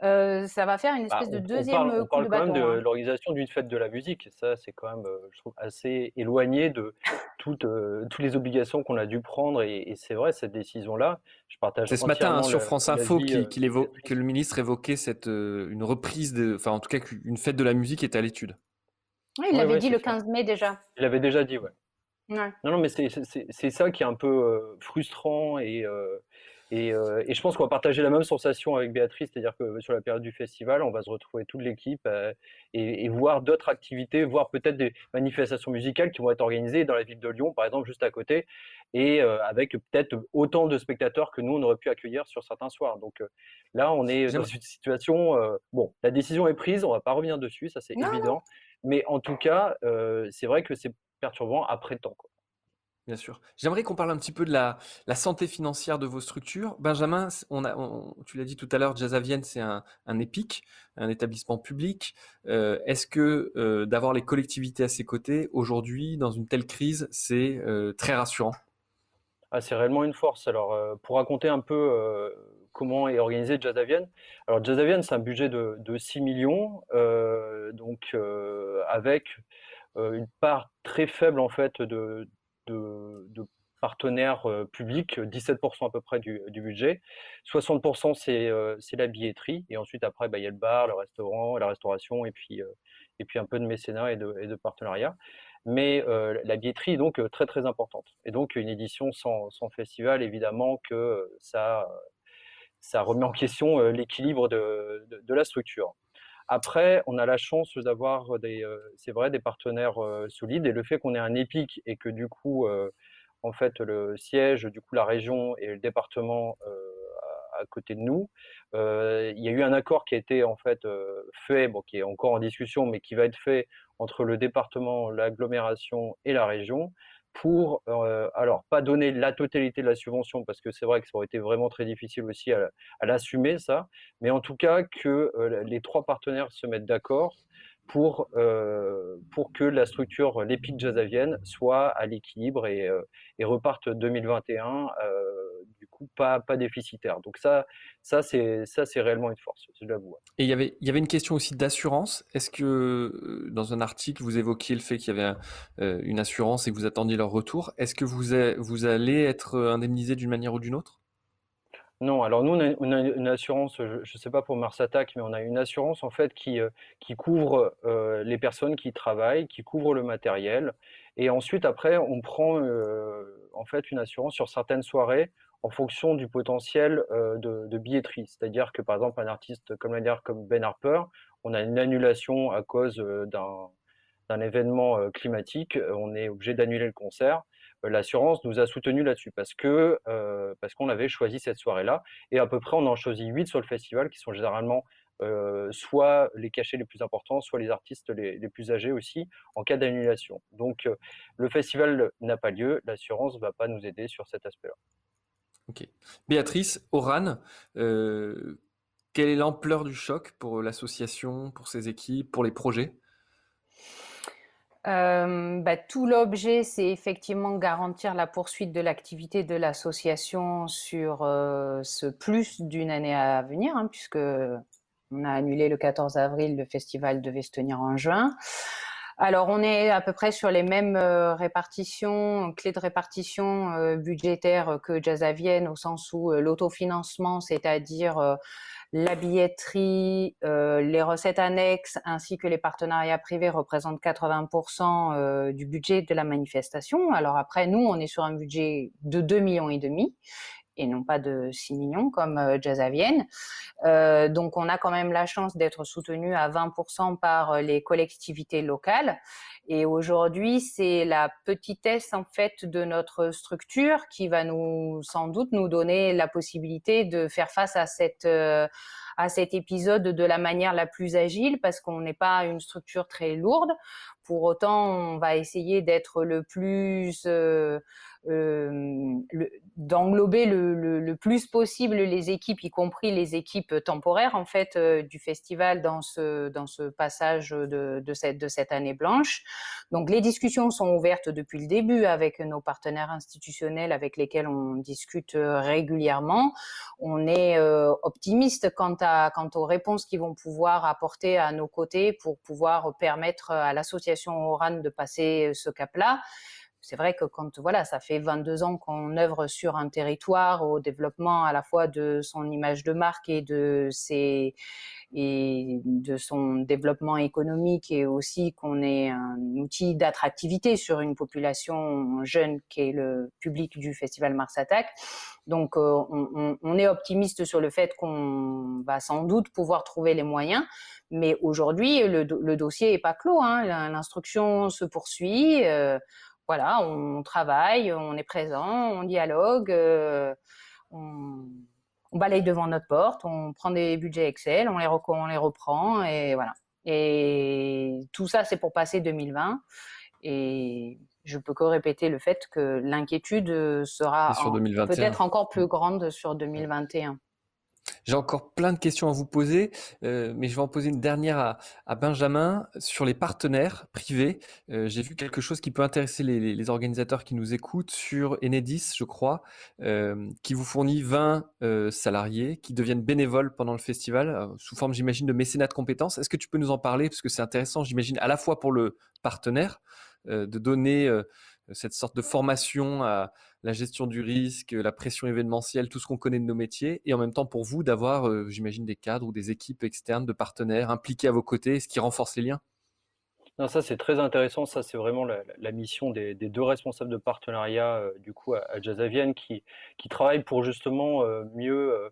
euh, ça va faire une bah, espèce de deuxième on parle, on parle quand même de hein. l'organisation d'une fête de la musique. ça, c'est quand même, euh, je trouve, assez éloigné de toutes, euh, toutes les obligations qu'on a dû prendre. Et, c'est vrai, cette décision-là, je partage. C'est ce matin hein, sur France Info qu'il évoque, que le ministre évoquait cette, une reprise, de, enfin en tout cas qu'une fête de la musique est à l'étude. Oui, il l'avait dit le 15 mai déjà. Il l'avait déjà dit, ouais. Non, non, mais c'est ça qui est un peu frustrant et euh, et, je pense qu'on va partager la même sensation avec Béatrice, c'est-à-dire que sur la période du festival, on va se retrouver toute l'équipe euh, et, voir d'autres activités, voir peut-être des manifestations musicales qui vont être organisées dans la ville de Lyon, par exemple, juste à côté, et euh, avec peut-être autant de spectateurs que nous, on aurait pu accueillir sur certains soirs. Donc là, on est dans une situation, bon, la décision est prise, on va pas revenir dessus, ça c'est évident, mais en tout cas, c'est vrai que c'est perturbant après temps. Quoi. Bien sûr. J'aimerais qu'on parle un petit peu de la, santé financière de vos structures. Benjamin, tu l'as dit tout à l'heure, Jazzavienne, c'est un, un EPIC, un établissement public. Euh, est-ce que euh, d'avoir les collectivités à ses côtés, aujourd'hui, dans une telle crise, c'est euh, très rassurant? Ah, C'est réellement une force. Alors, pour raconter un peu comment est organisé Jazzavienne, alors Jazzavienne, c'est un budget de, de 6 millions, donc avec une part très faible en fait de, de, partenaires euh, publics, 17% à peu près du, budget. 60% euh, c'est la billetterie. Et ensuite, après, bah, il y a le bar, le restaurant, la restauration, et puis, euh, et puis un peu de mécénat et de, partenariat. Mais la billetterie est donc très très importante. Et donc une édition sans, sans festival, évidemment que ça, ça remet en question l'équilibre de, de, la structure. Après, on a la chance d'avoir des, euh, c'est vrai, des partenaires euh, solides et le fait qu'on ait un EPIC et que du coup, euh, en fait, le siège, du coup, la région et le département à, côté de nous, il y a eu un accord qui a été en fait fait, bon, qui est encore en discussion, mais qui va être fait entre le département, l'agglomération et la région pour, euh, alors, pas donner la totalité de la subvention, parce que c'est vrai que ça aurait été vraiment très difficile aussi à, l'assumer, ça, mais en tout cas que euh, les trois partenaires se mettent d'accord pour, euh, pour que la structure, l'EPIC jazzavienne, soit à l'équilibre et, et reparte 2021, pas, pas déficitaire. Donc ça, ça c'est ça c'est réellement une force, je l'avoue. Et il y avait il y avait une question aussi d'assurance. Est-ce que dans un article vous évoquiez le fait qu'il y avait une assurance et que vous attendiez leur retour Est-ce que vous vous allez être indemnisé d'une manière ou d'une autre? Non, alors nous, on a, une assurance, je ne sais pas pour Mars Attack, mais on a une assurance en fait qui, euh, qui couvre euh, les personnes qui travaillent, qui couvre le matériel. Et ensuite, après, on prend euh, en fait une assurance sur certaines soirées en fonction du potentiel de, billetterie. C'est-à-dire que par exemple, un artiste comme Ben Harper, on a une annulation à cause d'un événement climatique, on est obligé d'annuler le concert. Euh, l'assurance nous a soutenu là-dessus parce que euh, parce qu'on avait choisi cette soirée-là et à peu près on en choisit 8 sur le festival qui sont généralement euh, soit les cachets les plus importants, soit les artistes les, plus âgés aussi, en cas d'annulation. Donc le festival n'a pas lieu, l'assurance va pas nous aider sur cet aspect-là. Ok. Béatrice, Oran, quelle est l'ampleur du choc pour l'association, pour ses équipes, pour les projets? Euh, bah, tout l'objet, c'est effectivement garantir la poursuite de l'activité de l'association sur euh, ce plus d'une année à venir, hein, puisque on a annulé le 14 avril, le festival devait se tenir en juin. Alors, on est à peu près sur les mêmes euh, répartitions, clés de répartition budgétaires que Jazz à Vienne, au sens où l'autofinancement, c'est-à-dire la billetterie, euh, les recettes annexes ainsi que les partenariats privés représentent 80% euh, du budget de la manifestation. Alors après, nous, on est sur un budget de 2 millions et demi et non pas de 6 millions comme euh, Jazz à Vienne. Euh, donc on a quand même la chance d'être soutenu à 20% par euh, les collectivités locales. Et aujourd'hui, c'est la petitesse en fait de notre structure qui va nous sans doute nous donner la possibilité de faire face à cette à cet épisode de la manière la plus agile parce qu'on n'est pas une structure très lourde. Pour autant, on va essayer d'être le plus euh, d'englober le, plus possible les équipes, y compris les équipes temporaires en fait euh, du festival dans ce dans ce passage de, cette de cette année blanche. Donc les discussions sont ouvertes depuis le début avec nos partenaires institutionnels avec lesquels on discute euh, régulièrement. On est optimiste quant à quant aux réponses qu'ils vont pouvoir apporter à nos côtés pour pouvoir permettre à l'association Oran de passer ce cap-là c'est vrai que quand voilà, ça fait 22 ans qu'on œuvre sur un territoire au développement à la fois de son image de marque et de ses et de son développement économique et aussi qu'on est un outil d'attractivité sur une population jeune qui est le public du festival Mars Attack. Donc euh, on, est optimiste sur le fait qu'on va sans doute pouvoir trouver les moyens, mais aujourd'hui le, le, dossier est pas clos. Hein. L'instruction se poursuit. Euh, voilà, on travaille, on est présent, on dialogue, euh, on, balaye devant notre porte, on prend des budgets Excel, on les, on les reprend et voilà. Et tout ça, c'est pour passer 2020. Et je peux que répéter le fait que l'inquiétude sera peut-être encore plus grande sur 2021. J'ai encore plein de questions à vous poser, euh, mais je vais en poser une dernière à, Benjamin sur les partenaires privés. Euh, j'ai vu quelque chose qui peut intéresser les, organisateurs qui nous écoutent sur Enedis, je crois, euh, qui vous fournit 20 salariés qui deviennent bénévoles pendant le festival, sous forme, j'imagine, de mécénat de compétences. Est-ce que tu peux nous en parler? Parce que c'est intéressant, j'imagine, à la fois pour le partenaire, de donner cette sorte de formation à la gestion du risque, la pression événementielle, tout ce qu'on connaît de nos métiers, et en même temps pour vous d'avoir, euh, j'imagine, des cadres ou des équipes externes de partenaires impliqués à vos côtés, ce qui renforce les liens? Non, ça c'est très intéressant. Ça c'est vraiment la, mission des, deux responsables de partenariat euh, du coup à, à qui, qui travaillent pour justement euh, mieux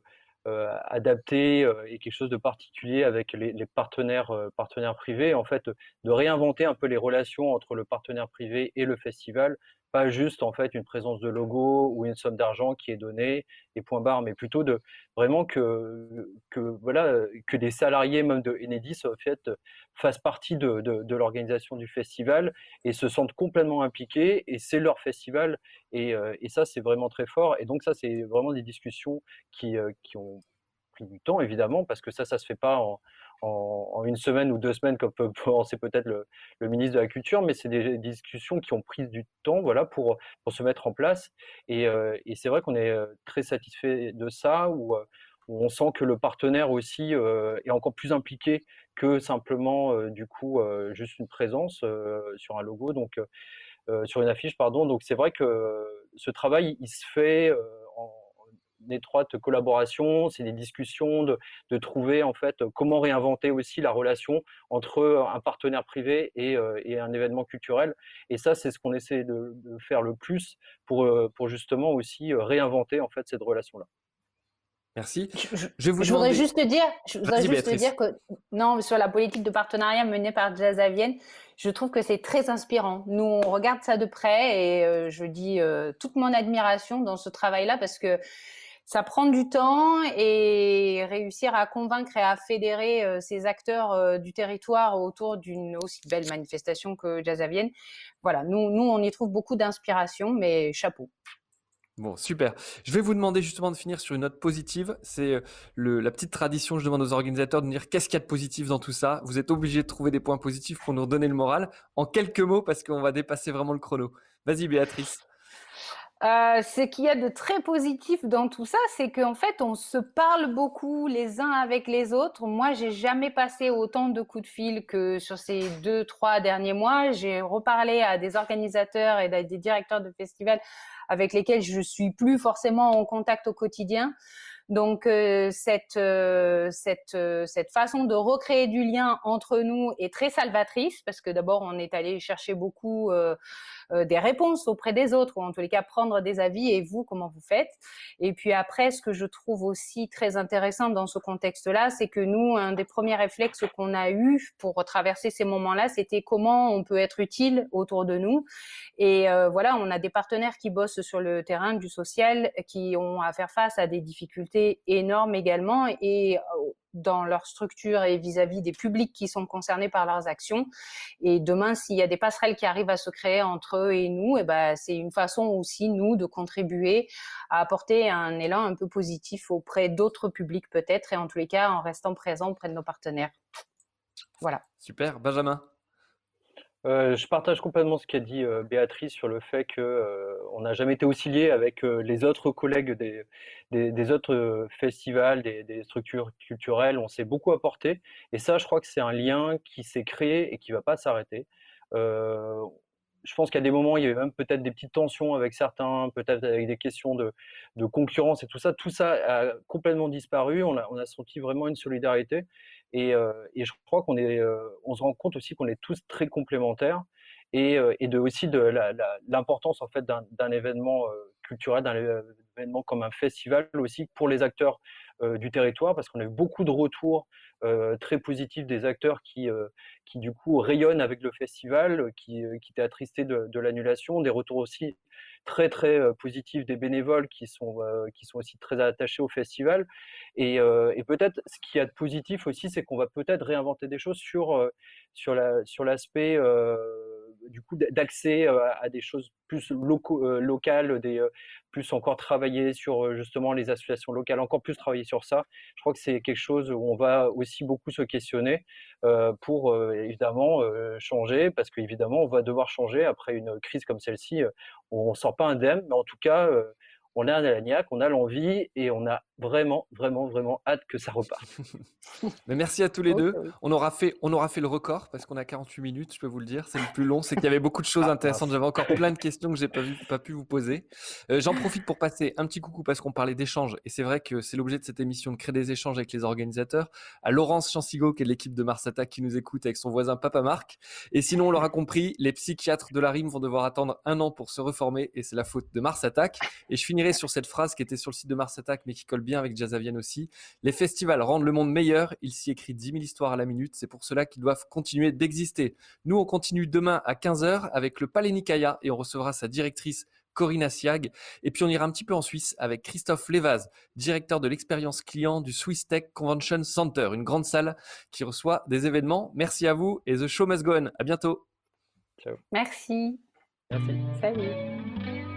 adapter et quelque chose de particulier avec les, partenaires partenaires privés. En fait, de réinventer un peu les relations entre le partenaire privé et le festival pas juste en fait une présence de logo ou une somme d'argent qui est donnée et point barre, mais plutôt de vraiment que, que voilà que des salariés même de Enedis en fait fassent partie de, de, l'organisation du festival et se sentent complètement impliqués et c'est leur festival et, euh, et ça c'est vraiment très fort et donc ça c'est vraiment des discussions qui, euh, qui ont pris du temps évidemment parce que ça ça se fait pas en, en, une semaine ou deux semaines, comme peut penser peut-être le, ministre de la Culture, mais c'est des discussions qui ont pris du temps voilà, pour, se mettre en place. Et, et c'est vrai qu'on est très satisfait de ça, où, on sent que le partenaire aussi est encore plus impliqué que simplement, du coup, juste une présence sur un logo. Donc, sur une affiche, pardon. Donc c'est vrai que ce travail, il se fait en étroite collaboration, c'est des discussions de, de, trouver en fait comment réinventer aussi la relation entre un partenaire privé et, et un événement culturel. Et ça, c'est ce qu'on essaie de, de, faire le plus pour, pour justement aussi réinventer en fait cette relation-là. Merci. Je, vous voudrais juste dire, je voudrais juste dire que non, sur la politique de partenariat menée par Jazzavienne, je trouve que c'est très inspirant. Nous, on regarde ça de près et euh, je dis euh, toute mon admiration dans ce travail-là parce que ça prend du temps et réussir à convaincre et à fédérer euh, ces acteurs du territoire autour d'une aussi belle manifestation que Jazzavienne. Voilà, nous, nous, on y trouve beaucoup d'inspiration, mais chapeau. Bon, super. Je vais vous demander justement de finir sur une note positive. C'est euh, la petite tradition, je demande aux organisateurs de dire qu'est-ce qu'il y a de positif dans tout ça. Vous êtes obligés de trouver des points positifs pour nous redonner le moral en quelques mots parce qu'on va dépasser vraiment le chrono. Vas-y Béatrice. Euh, ce qu'il y a de très positif dans tout ça, c'est qu'en fait, on se parle beaucoup les uns avec les autres. Moi, j'ai jamais passé autant de coups de fil que sur ces deux, trois derniers mois. J'ai reparlé à des organisateurs et à des directeurs de festivals avec lesquels je suis plus forcément en contact au quotidien. Donc euh, euh, cette façon de recréer du lien entre nous est très salvatrice parce que d'abord on est allé chercher beaucoup des réponses auprès des autres ou en tous les cas prendre des avis et vous comment vous faites. Et puis après ce que je trouve aussi très intéressant dans ce contexte-là, c'est que nous un des premiers réflexes qu'on a eu pour traverser ces moments-là, c'était comment on peut être utile autour de nous. Et voilà, on a des partenaires qui bossent sur le terrain du social qui ont à faire face à des difficultés énorme également et euh, dans leur structure et vis-à-vis des publics qui sont concernés par leurs actions. Et demain, s'il y a des passerelles qui arrivent à se créer entre eux et nous, et eh ben, c'est une façon aussi, nous, de contribuer à apporter un élan un peu positif auprès d'autres publics peut-être, et en tous les cas, en restant présent auprès de nos partenaires. Voilà. Super. Benjamin? Euh, je partage complètement ce qu'a dit euh, Béatrice sur le fait qu'on euh, n'a jamais été aussi lié avec les autres collègues des, autres festivals, des, structures culturelles. On s'est beaucoup apporté. Et ça, je crois que c'est un lien qui s'est créé et qui ne va pas s'arrêter. je pense qu'à des moments, il y avait même peut-être des petites tensions avec certains, peut-être avec des questions de, de, concurrence et tout ça. Tout ça a complètement disparu. On a, on a senti vraiment une solidarité. Et, et je crois qu'on est, on se rend compte aussi qu'on est tous très complémentaires et, et de aussi de l'importance en fait d'un événement culturel, d'un événement comme un festival aussi pour les acteurs du territoire, parce qu'on a eu beaucoup de retours très positifs des acteurs qui, qui du coup rayonnent avec le festival, qui, étaient attristés de l'annulation, des retours aussi très très positif des bénévoles qui sont, qui sont aussi très attachés au festival. Et, peut-être ce qu'il y a de positif aussi, c'est qu'on va peut-être réinventer des choses sur, sur, la, sur l'aspect du coup d'accès à des choses plus locales, des, plus encore travailler sur justement les associations locales, encore plus travailler sur ça. Je crois que c'est quelque chose où on va aussi beaucoup se questionner pour évidemment changer, parce qu'évidemment on va devoir changer après une crise comme celle-ci. on sort pas indemne, mais en tout cas on a un Alagnac, on a l'envie et on a vraiment, vraiment, vraiment hâte que ça reparte. Mais merci à tous les deux. On aura, fait, on aura fait le record parce qu'on a 48 minutes, je peux vous le dire. C'est le plus long. C'est qu'il y avait beaucoup de choses ah, intéressantes. J'avais encore plein de questions que j'ai pas, pas pu vous poser. Euh, j'en profite pour passer un petit coucou parce qu'on parlait d'échanges. Et c'est vrai que c'est l'objet de cette émission de créer des échanges avec les organisateurs. À Laurence Chansigo, qui est l'équipe de Mars Attack qui nous écoute avec son voisin Papa Marc. Et sinon, on l'aura compris, les psychiatres de la rime vont devoir attendre un an pour se reformer et c'est la faute de Mars Attack. Et je finirai sur cette phrase qui était sur le site de Mars Attack mais qui colle bien avec Jazzavienne aussi. Les festivals rendent le monde meilleur. Il s'y écrit 10 000 histoires à la minute. C'est pour cela qu'ils doivent continuer d'exister. Nous, on continue demain à 15h avec le Palais Nikaya et on recevra sa directrice Corinna Siag. Et puis on ira un petit peu en Suisse avec Christophe Levaz, directeur de l'expérience client du Swiss Tech Convention Center, une grande salle qui reçoit des événements. Merci à vous et The Show Must Go On. À bientôt. Ciao. Merci. Merci. Salut.